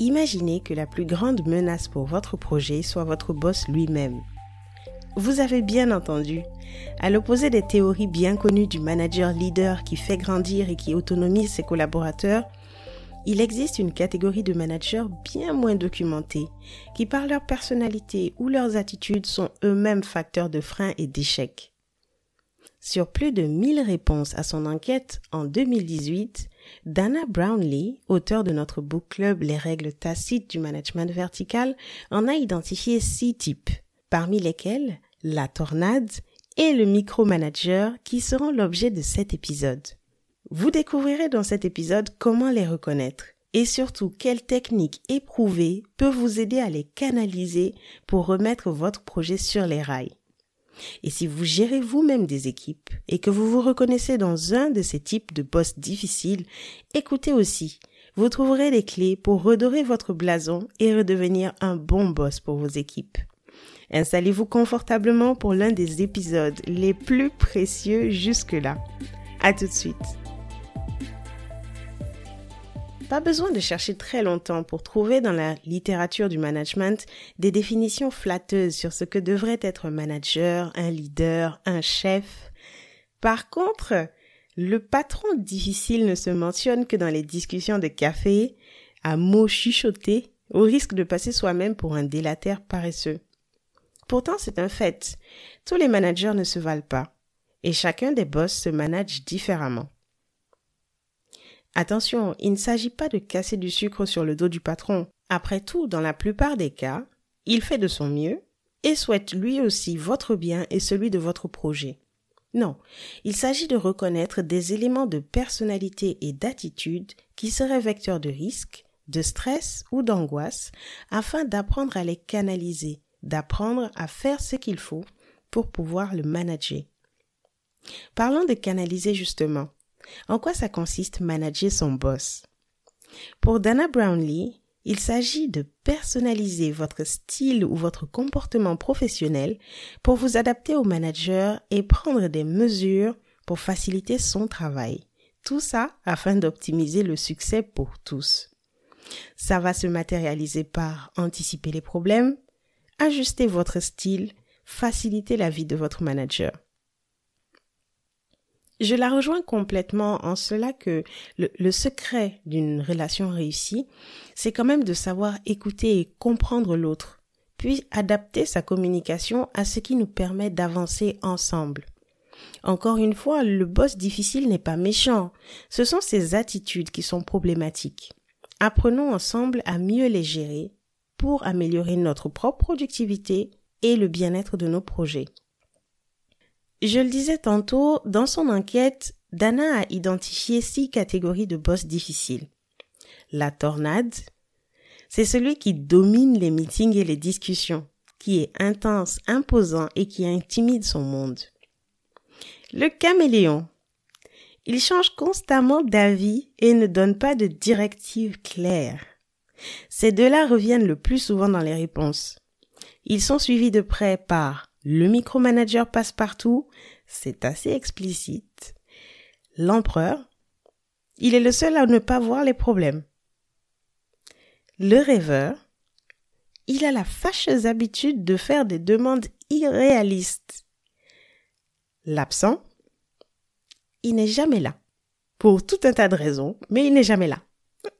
Imaginez que la plus grande menace pour votre projet soit votre boss lui-même. Vous avez bien entendu. À l'opposé des théories bien connues du manager leader qui fait grandir et qui autonomise ses collaborateurs, il existe une catégorie de managers bien moins documentés, qui par leur personnalité ou leurs attitudes sont eux-mêmes facteurs de frein et d'échec. Sur plus de 1000 réponses à son enquête en 2018, Dana Brownlee, auteur de notre book club Les règles tacites du management vertical, en a identifié six types, parmi lesquels la tornade et le micromanager qui seront l'objet de cet épisode. Vous découvrirez dans cet épisode comment les reconnaître et surtout quelle technique éprouvée peut vous aider à les canaliser pour remettre votre projet sur les rails. Et si vous gérez vous-même des équipes et que vous vous reconnaissez dans un de ces types de boss difficiles, écoutez aussi. Vous trouverez les clés pour redorer votre blason et redevenir un bon boss pour vos équipes. Installez-vous confortablement pour l'un des épisodes les plus précieux jusque-là. À tout de suite. Pas besoin de chercher très longtemps pour trouver dans la littérature du management des définitions flatteuses sur ce que devrait être un manager, un leader, un chef. Par contre, le patron difficile ne se mentionne que dans les discussions de café, à mots chuchotés, au risque de passer soi-même pour un délataire paresseux. Pourtant, c'est un fait. Tous les managers ne se valent pas. Et chacun des boss se manage différemment. Attention, il ne s'agit pas de casser du sucre sur le dos du patron. Après tout, dans la plupart des cas, il fait de son mieux et souhaite lui aussi votre bien et celui de votre projet. Non, il s'agit de reconnaître des éléments de personnalité et d'attitude qui seraient vecteurs de risque, de stress ou d'angoisse afin d'apprendre à les canaliser, d'apprendre à faire ce qu'il faut pour pouvoir le manager. Parlons de canaliser justement. En quoi ça consiste manager son boss? Pour Dana Brownlee, il s'agit de personnaliser votre style ou votre comportement professionnel pour vous adapter au manager et prendre des mesures pour faciliter son travail. Tout ça afin d'optimiser le succès pour tous. Ça va se matérialiser par anticiper les problèmes, ajuster votre style, faciliter la vie de votre manager. Je la rejoins complètement en cela que le, secret d'une relation réussie, c'est quand même de savoir écouter et comprendre l'autre, puis adapter sa communication à ce qui nous permet d'avancer ensemble. Encore une fois, le boss difficile n'est pas méchant, ce sont ses attitudes qui sont problématiques. Apprenons ensemble à mieux les gérer pour améliorer notre propre productivité et le bien-être de nos projets. Je le disais tantôt, dans son enquête, Dana a identifié six catégories de boss difficiles. La tornade, c'est celui qui domine les meetings et les discussions, qui est intense, imposant et qui intimide son monde. Le caméléon, il change constamment d'avis et ne donne pas de directives claires. Ces deux-là reviennent le plus souvent dans les réponses. Ils sont suivis de près par le micromanager passe partout, c'est assez explicite. L'empereur, il est le seul à ne pas voir les problèmes. Le rêveur, il a la fâcheuse habitude de faire des demandes irréalistes. L'absent, il n'est jamais là. Pour tout un tas de raisons, mais il n'est jamais là.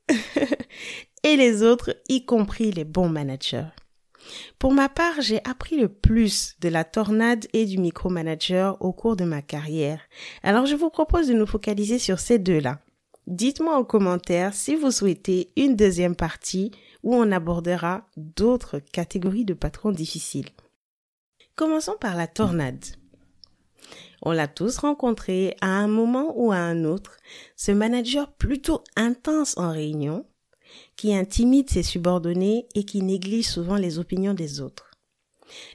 Et les autres, y compris les bons managers. Pour ma part, j'ai appris le plus de la tornade et du micromanager au cours de ma carrière. Alors je vous propose de nous focaliser sur ces deux-là. Dites-moi en commentaire si vous souhaitez une deuxième partie où on abordera d'autres catégories de patrons difficiles. Commençons par la tornade. On l'a tous rencontré à un moment ou à un autre, ce manager plutôt intense en réunion, qui intimide ses subordonnés et qui néglige souvent les opinions des autres.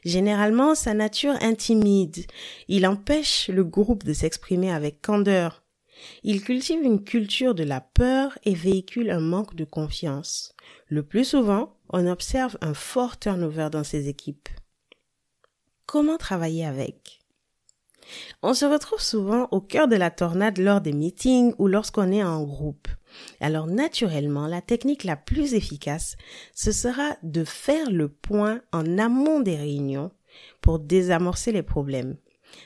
Généralement, sa nature intimide. Il empêche le groupe de s'exprimer avec candeur. Il cultive une culture de la peur et véhicule un manque de confiance. Le plus souvent, on observe un fort turnover dans ses équipes. Comment travailler avec? On se retrouve souvent au cœur de la tornade lors des meetings ou lorsqu'on est en groupe. Alors naturellement, la technique la plus efficace, ce sera de faire le point en amont des réunions pour désamorcer les problèmes.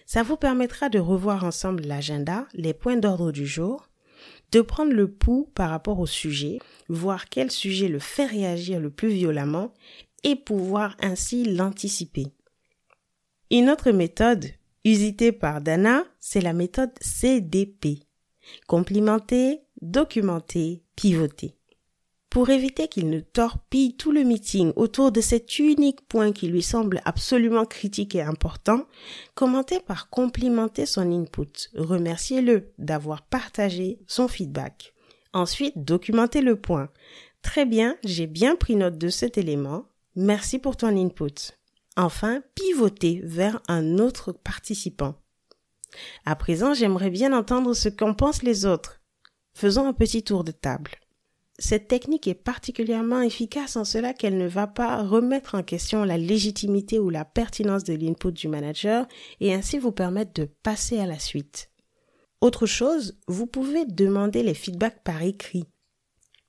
Ça vous permettra de revoir ensemble l'agenda, les points d'ordre du jour, de prendre le pouls par rapport au sujet, voir quel sujet le fait réagir le plus violemment et pouvoir ainsi l'anticiper. Une autre méthode usitée par Dana, c'est la méthode CDP. Complimenter, documenter, pivoter. Pour éviter qu'il ne torpille tout le meeting autour de cet unique point qui lui semble absolument critique et important, commentez par complimenter son input. Remerciez-le d'avoir partagé son feedback. Ensuite, documentez le point. Très bien, j'ai bien pris note de cet élément. Merci pour ton input. Enfin, pivotez vers un autre participant. À présent, j'aimerais bien entendre ce qu'en pensent les autres. Faisons un petit tour de table. Cette technique est particulièrement efficace en cela qu'elle ne va pas remettre en question la légitimité ou la pertinence de l'input du manager et ainsi vous permettre de passer à la suite. Autre chose, vous pouvez demander les feedbacks par écrit.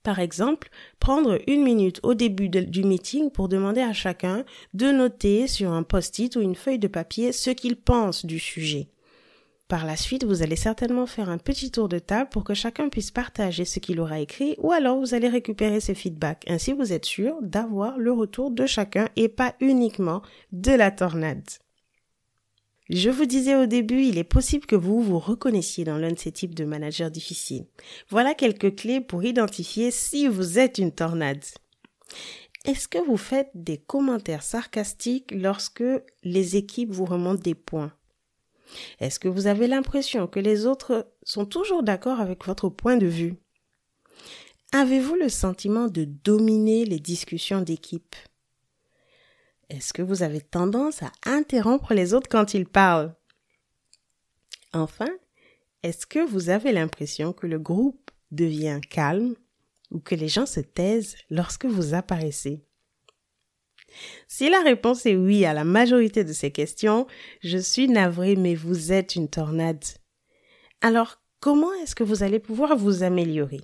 Par exemple, prendre une minute au début du meeting pour demander à chacun de noter sur un post-it ou une feuille de papier ce qu'il pense du sujet. Par la suite, vous allez certainement faire un petit tour de table pour que chacun puisse partager ce qu'il aura écrit ou alors vous allez récupérer ses feedbacks. Ainsi, vous êtes sûr d'avoir le retour de chacun et pas uniquement de la tornade. Je vous disais au début, il est possible que vous vous reconnaissiez dans l'un de ces types de managers difficiles. Voilà quelques clés pour identifier si vous êtes une tornade. Est-ce que vous faites des commentaires sarcastiques lorsque les équipes vous remontent des points? Est-ce que vous avez l'impression que les autres sont toujours d'accord avec votre point de vue? Avez-vous le sentiment de dominer les discussions d'équipe? Est-ce que vous avez tendance à interrompre les autres quand ils parlent? Enfin, est-ce que vous avez l'impression que le groupe devient calme ou que les gens se taisent lorsque vous apparaissez? Si la réponse est oui à la majorité de ces questions, je suis navrée, mais vous êtes une tornade. Alors, comment est-ce que vous allez pouvoir vous améliorer?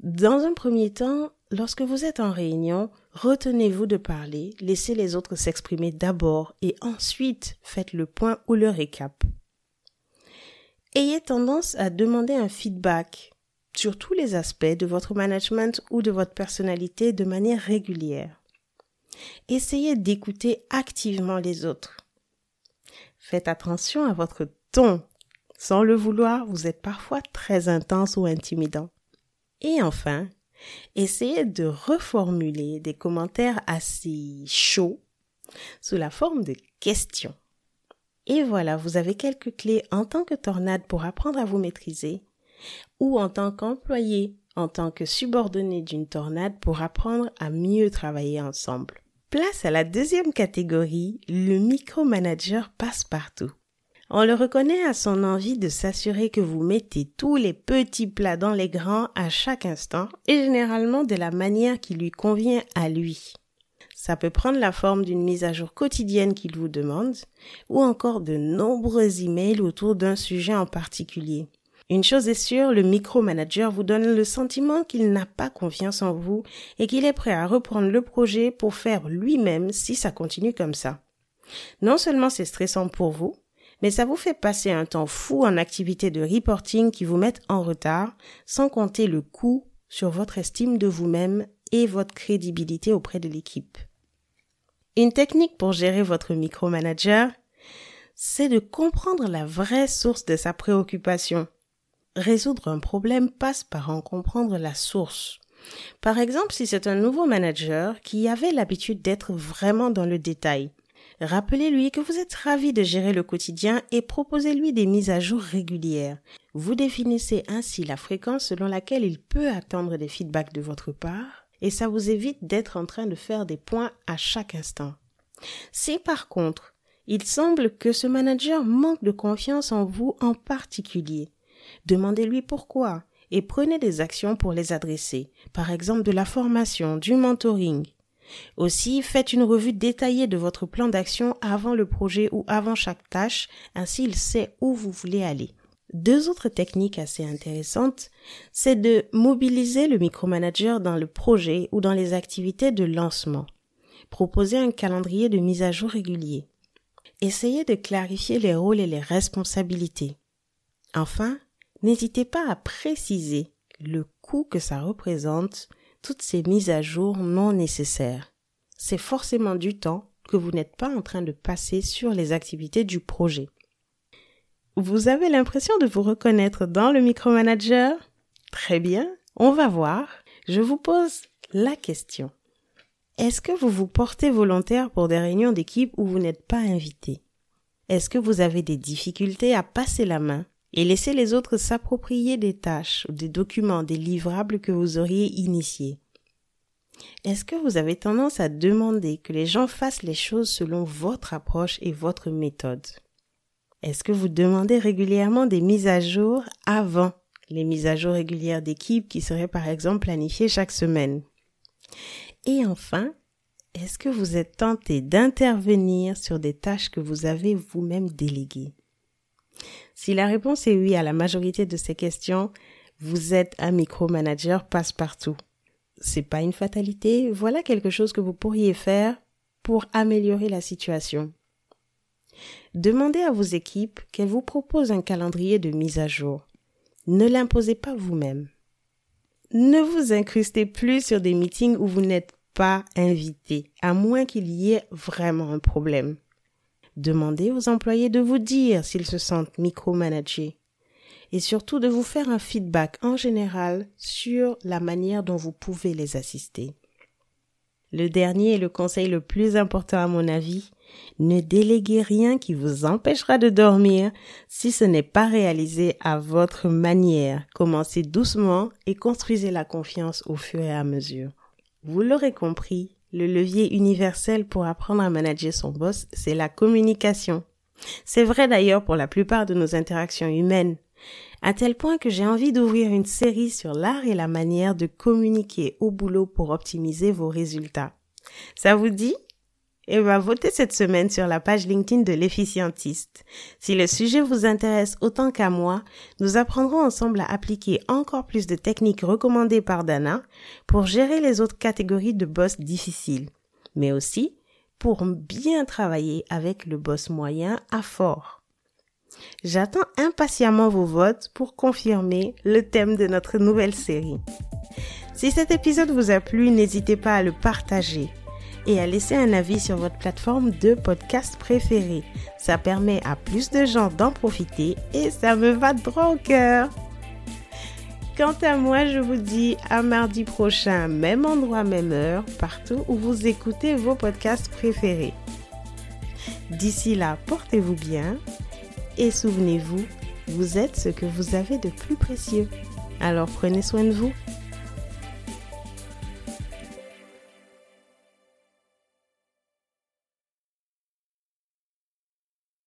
Dans un premier temps, lorsque vous êtes en réunion, retenez-vous de parler, laissez les autres s'exprimer d'abord et ensuite faites le point ou le récap. Ayez tendance à demander un feedback sur tous les aspects de votre management ou de votre personnalité de manière régulière. Essayez d'écouter activement les autres. Faites attention à votre ton. Sans le vouloir, vous êtes parfois très intense ou intimidant. Et enfin, essayez de reformuler des commentaires assez chauds sous la forme de questions. Et voilà, vous avez quelques clés en tant que tornade pour apprendre à vous maîtriser ou en tant qu'employé, en tant que subordonné d'une tornade pour apprendre à mieux travailler ensemble. Place à la deuxième catégorie, le micromanager passe partout. On le reconnaît à son envie de s'assurer que vous mettez tous les petits plats dans les grands à chaque instant et généralement de la manière qui lui convient à lui. Ça peut prendre la forme d'une mise à jour quotidienne qu'il vous demande ou encore de nombreux emails autour d'un sujet en particulier. Une chose est sûre, le micromanager vous donne le sentiment qu'il n'a pas confiance en vous et qu'il est prêt à reprendre le projet pour faire lui-même si ça continue comme ça. Non seulement c'est stressant pour vous, mais ça vous fait passer un temps fou en activités de reporting qui vous mettent en retard, sans compter le coût sur votre estime de vous-même et votre crédibilité auprès de l'équipe. Une technique pour gérer votre micromanager, c'est de comprendre la vraie source de sa préoccupation résoudre un problème passe par en comprendre la source. Par exemple, si c'est un nouveau manager qui avait l'habitude d'être vraiment dans le détail, rappelez-lui que vous êtes ravi de gérer le quotidien et proposez-lui des mises à jour régulières. Vous définissez ainsi la fréquence selon laquelle il peut attendre des feedbacks de votre part et ça vous évite d'être en train de faire des points à chaque instant. Si par contre, il semble que ce manager manque de confiance en vous en particulier, Demandez-lui pourquoi et prenez des actions pour les adresser, par exemple de la formation, du mentoring. Aussi, faites une revue détaillée de votre plan d'action avant le projet ou avant chaque tâche, ainsi il sait où vous voulez aller. Deux autres techniques assez intéressantes, c'est de mobiliser le micromanager dans le projet ou dans les activités de lancement. Proposer un calendrier de mise à jour régulier. Essayez de clarifier les rôles et les responsabilités. Enfin, n'hésitez pas à préciser le coût que ça représente, toutes ces mises à jour non nécessaires. C'est forcément du temps que vous n'êtes pas en train de passer sur les activités du projet. Vous avez l'impression de vous reconnaître dans le micromanager? Très bien, on va voir. Je vous pose la question. Est-ce que vous vous portez volontaire pour des réunions d'équipe où vous n'êtes pas invité? Est-ce que vous avez des difficultés à passer la main? Et laisser les autres s'approprier des tâches ou des documents, des livrables que vous auriez initiés. Est-ce que vous avez tendance à demander que les gens fassent les choses selon votre approche et votre méthode? Est-ce que vous demandez régulièrement des mises à jour avant les mises à jour régulières d'équipe qui seraient par exemple planifiées chaque semaine? Et enfin, est-ce que vous êtes tenté d'intervenir sur des tâches que vous avez vous-même déléguées? Si la réponse est oui à la majorité de ces questions, vous êtes un micromanager passe-partout. C'est pas une fatalité, voilà quelque chose que vous pourriez faire pour améliorer la situation. Demandez à vos équipes qu'elles vous proposent un calendrier de mise à jour. Ne l'imposez pas vous-même. Ne vous incrustez plus sur des meetings où vous n'êtes pas invité, à moins qu'il y ait vraiment un problème. Demandez aux employés de vous dire s'ils se sentent micromanagés et surtout de vous faire un feedback en général sur la manière dont vous pouvez les assister. Le dernier et le conseil le plus important à mon avis, ne déléguez rien qui vous empêchera de dormir si ce n'est pas réalisé à votre manière. Commencez doucement et construisez la confiance au fur et à mesure. Vous l'aurez compris, le levier universel pour apprendre à manager son boss, c'est la communication. C'est vrai d'ailleurs pour la plupart de nos interactions humaines à tel point que j'ai envie d'ouvrir une série sur l'art et la manière de communiquer au boulot pour optimiser vos résultats. Ça vous dit? Eh bien, votez cette semaine sur la page LinkedIn de l'efficientiste. Si le sujet vous intéresse autant qu'à moi, nous apprendrons ensemble à appliquer encore plus de techniques recommandées par Dana pour gérer les autres catégories de boss difficiles, mais aussi pour bien travailler avec le boss moyen à fort. J'attends impatiemment vos votes pour confirmer le thème de notre nouvelle série. Si cet épisode vous a plu, n'hésitez pas à le partager et à laisser un avis sur votre plateforme de podcast préférée. Ça permet à plus de gens d'en profiter et ça me va droit au cœur. Quant à moi, je vous dis à mardi prochain, même endroit, même heure, partout où vous écoutez vos podcasts préférés. D'ici là, portez-vous bien et souvenez-vous, vous êtes ce que vous avez de plus précieux. Alors prenez soin de vous.